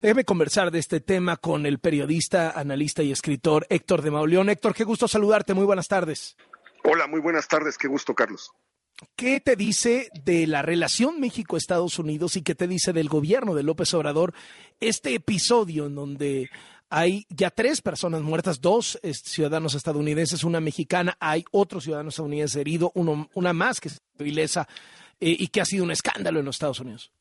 Déjeme conversar de este tema con el periodista, analista y escritor Héctor de Mauleón. Héctor, qué gusto saludarte. Muy buenas tardes. Hola, muy buenas tardes. Qué gusto, Carlos. ¿Qué te dice de la relación México-Estados Unidos y qué te dice del gobierno de López Obrador este episodio en donde hay ya tres personas muertas, dos ciudadanos estadounidenses, una mexicana, hay otro ciudadano estadounidense herido, uno, una más que es vileza eh, y que ha sido un escándalo en los Estados Unidos?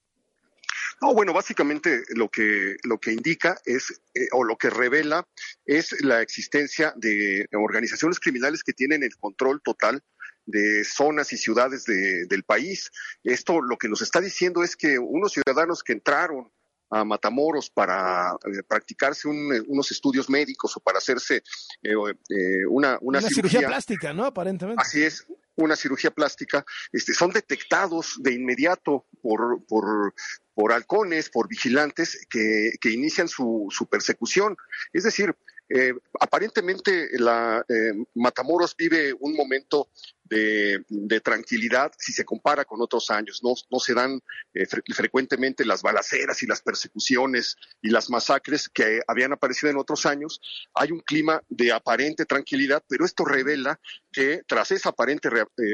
No, bueno, básicamente lo que, lo que indica es, eh, o lo que revela, es la existencia de organizaciones criminales que tienen el control total de zonas y ciudades del país. Esto lo que nos está diciendo es que unos ciudadanos que entraron a Matamoros para eh, practicarse unos estudios médicos o para hacerse eh, una, una, cirugía, plástica, ¿no? Aparentemente. Así es, una cirugía plástica, este, son detectados de inmediato por, por, por halcones, por vigilantes que, que inician su, su persecución. Es decir, eh, aparentemente la eh, Matamoros vive un momento de, tranquilidad si se compara con otros años. No, no se dan eh, frecuentemente las balaceras y las persecuciones y las masacres que habían aparecido en otros años. Hay un clima de aparente tranquilidad, pero esto revela que tras esa aparente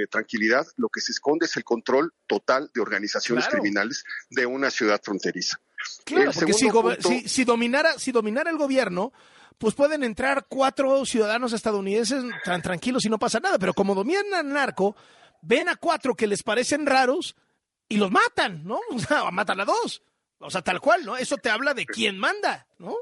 tranquilidad lo que se esconde es el control total de organizaciones criminales de una ciudad fronteriza. Claro, porque si, si, dominara, si dominara el gobierno, pues pueden entrar cuatro ciudadanos estadounidenses tan tranquilos y no pasa nada. Pero como dominan narco, ven a cuatro que les parecen raros y los matan, ¿no? O sea, matan a dos. O sea, tal cual, ¿no? Eso te habla de quién manda, ¿no?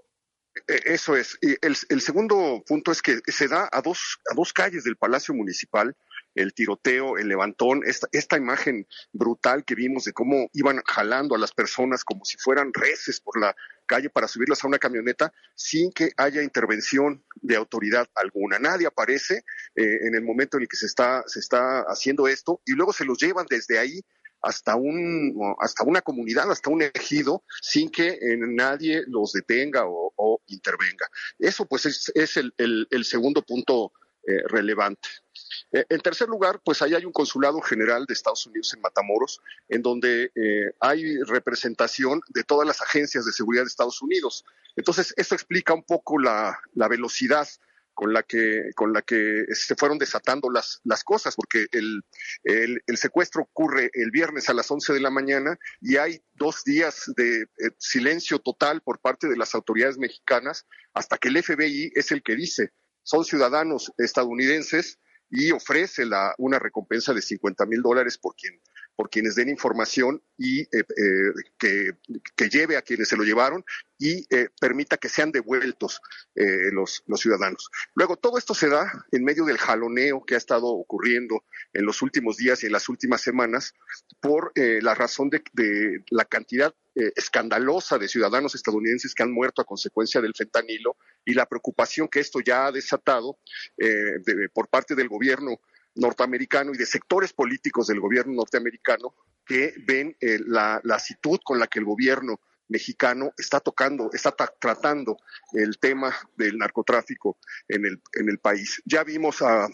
E, eso es. Y el, el segundo punto es que se da a dos, a dos calles del Palacio Municipal el tiroteo, el levantón, esta, esta imagen brutal que vimos de cómo iban jalando a las personas como si fueran reces por la calle para subirlas a una camioneta sin que haya intervención de autoridad alguna. Nadie aparece eh, en el momento en el que se está, se está haciendo esto y luego se los llevan desde ahí hasta un hasta una comunidad, hasta un ejido, sin que eh, nadie los detenga o, intervenga. Eso pues es, es el, el, segundo punto eh, relevante. Eh, en tercer lugar, pues ahí hay un consulado general de Estados Unidos en Matamoros, en donde eh, hay representación de todas las agencias de seguridad de Estados Unidos. Entonces, esto explica un poco la, velocidad con la que con la que se fueron desatando las, las cosas, porque el, el, secuestro ocurre el viernes a las 11 de la mañana y hay dos días de silencio total por parte de las autoridades mexicanas hasta que el FBI es el que dice son ciudadanos estadounidenses y ofrece la, una recompensa de 50 mil dólares por quien por quienes den información y eh, eh, que, que, lleve a quienes se lo llevaron y eh, permita que sean devueltos los, los ciudadanos. Luego, todo esto se da en medio del jaloneo que ha estado ocurriendo en los últimos días y en las últimas semanas por la razón de, de la cantidad escandalosa de ciudadanos estadounidenses que han muerto a consecuencia del fentanilo y la preocupación que esto ya ha desatado eh, por parte del gobierno norteamericano y de sectores políticos del gobierno norteamericano que ven eh, la, la actitud con la que el gobierno mexicano está tocando, está tratando el tema del narcotráfico en el, en el país. Ya vimos a,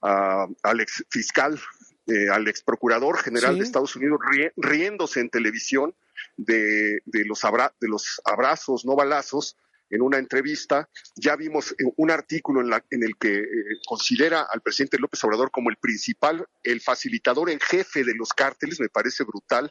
al ex fiscal, eh, al ex procurador general de Estados Unidos riéndose en televisión de, de, los de los abrazos, no balazos, en una entrevista. Ya vimos eh, un artículo en, la, en el que eh, considera al presidente López Obrador como el principal, el facilitador en jefe de los cárteles. Me parece brutal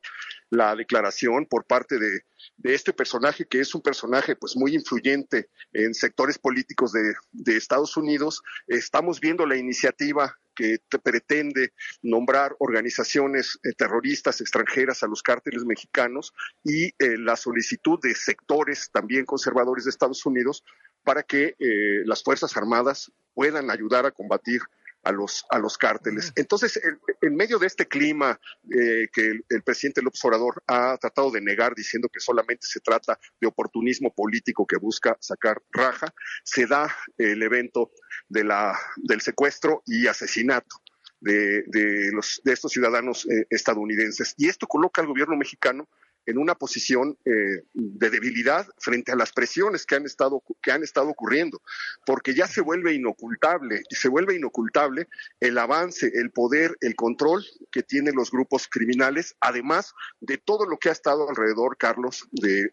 la declaración por parte de, de este personaje, que es un personaje pues muy influyente en sectores políticos de, de Estados Unidos. Estamos viendo la iniciativa que pretende nombrar organizaciones eh, terroristas extranjeras a los cárteles mexicanos y eh, la solicitud de sectores también conservadores de Estados Unidos para que eh, las Fuerzas Armadas puedan ayudar a combatir a los, a los cárteles. Entonces, en, medio de este clima eh, que el, presidente López Obrador ha tratado de negar diciendo que solamente se trata de oportunismo político que busca sacar raja, se da el evento de la, del secuestro y asesinato de, de, los, de estos ciudadanos eh, estadounidenses. Y esto coloca al gobierno mexicano en una posición eh, de debilidad frente a las presiones que han estado que han estado ocurriendo, porque ya se vuelve inocultable, se vuelve inocultable el avance, el poder, el control que tienen los grupos criminales, además de todo lo que ha estado alrededor, Carlos, de,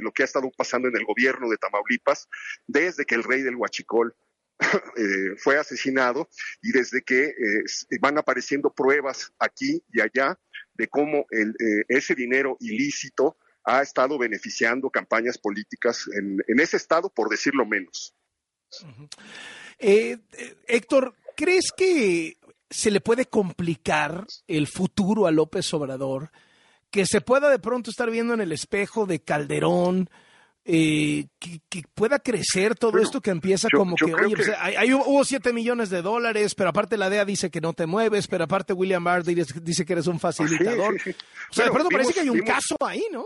lo que ha estado pasando en el gobierno de Tamaulipas, desde que el rey del Huachicol eh, fue asesinado y desde que eh, van apareciendo pruebas aquí y allá de cómo el, eh, ese dinero ilícito ha estado beneficiando campañas políticas en, ese estado, por decirlo menos. Héctor, ¿crees que se le puede complicar el futuro a López Obrador? Que se pueda de pronto estar viendo en el espejo de Calderón, eh, que, pueda crecer todo esto que empieza como que, oye, pues, hubo 7 millones de dólares, pero aparte la DEA dice que no te mueves, pero aparte William Barr dice que eres un facilitador. O sea, de pronto parece que hay un caso ahí, ¿no?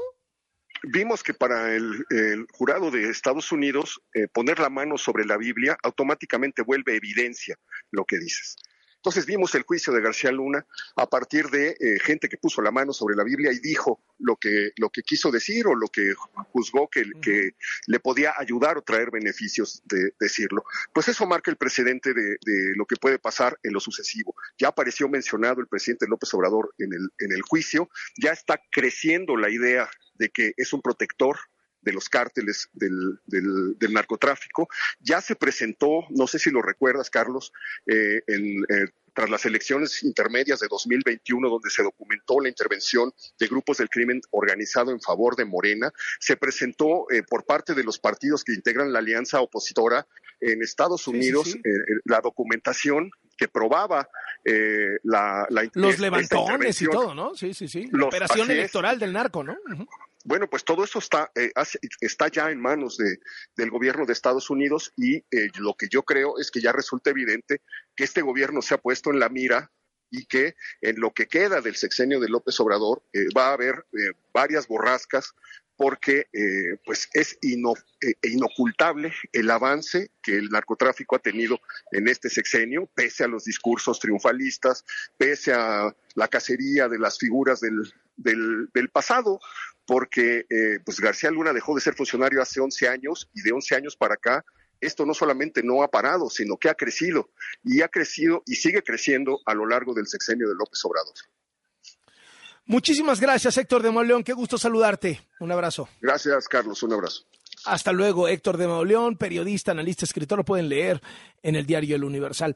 Vimos que para el, jurado de Estados Unidos eh, poner la mano sobre la Biblia automáticamente vuelve evidencia lo que dices. Entonces vimos el juicio de García Luna a partir de eh, gente que puso la mano sobre la Biblia y dijo lo que, lo que quiso decir o lo que juzgó que, que le podía ayudar o traer beneficios de decirlo. Pues eso marca el precedente de, de, lo que puede pasar en lo sucesivo. Ya apareció mencionado el presidente López Obrador en el, en el juicio, ya está creciendo la idea de que es un protector de los cárteles del, del, narcotráfico. Ya se presentó, no sé si lo recuerdas, Carlos, eh, en, eh, tras las elecciones intermedias de 2021, donde se documentó la intervención de grupos del crimen organizado en favor de Morena, se presentó eh, por parte de los partidos que integran la alianza opositora en Estados Unidos la documentación que probaba la, Los levantones y todo, ¿no? Sí, sí, sí. La operación electoral del narco, ¿no? Bueno, pues todo eso está, eh, está ya en manos de, del gobierno de Estados Unidos y eh, lo que yo creo es que ya resulta evidente que este gobierno se ha puesto en la mira y que en lo que queda del sexenio de López Obrador eh, va a haber varias borrascas porque pues es inocultable el avance que el narcotráfico ha tenido en este sexenio, pese a los discursos triunfalistas, pese a la cacería de las figuras del, del, del pasado, porque eh, pues García Luna dejó de ser funcionario hace 11 años y de 11 años para acá esto no solamente no ha parado, sino que ha crecido y ha crecido y sigue creciendo a lo largo del sexenio de López Obrador. Muchísimas gracias, Héctor de Mauleón. Qué gusto saludarte. Un abrazo. Gracias, Carlos. Un abrazo. Hasta luego, Héctor de Mauleón, periodista, analista, escritor. Lo pueden leer en el diario El Universal.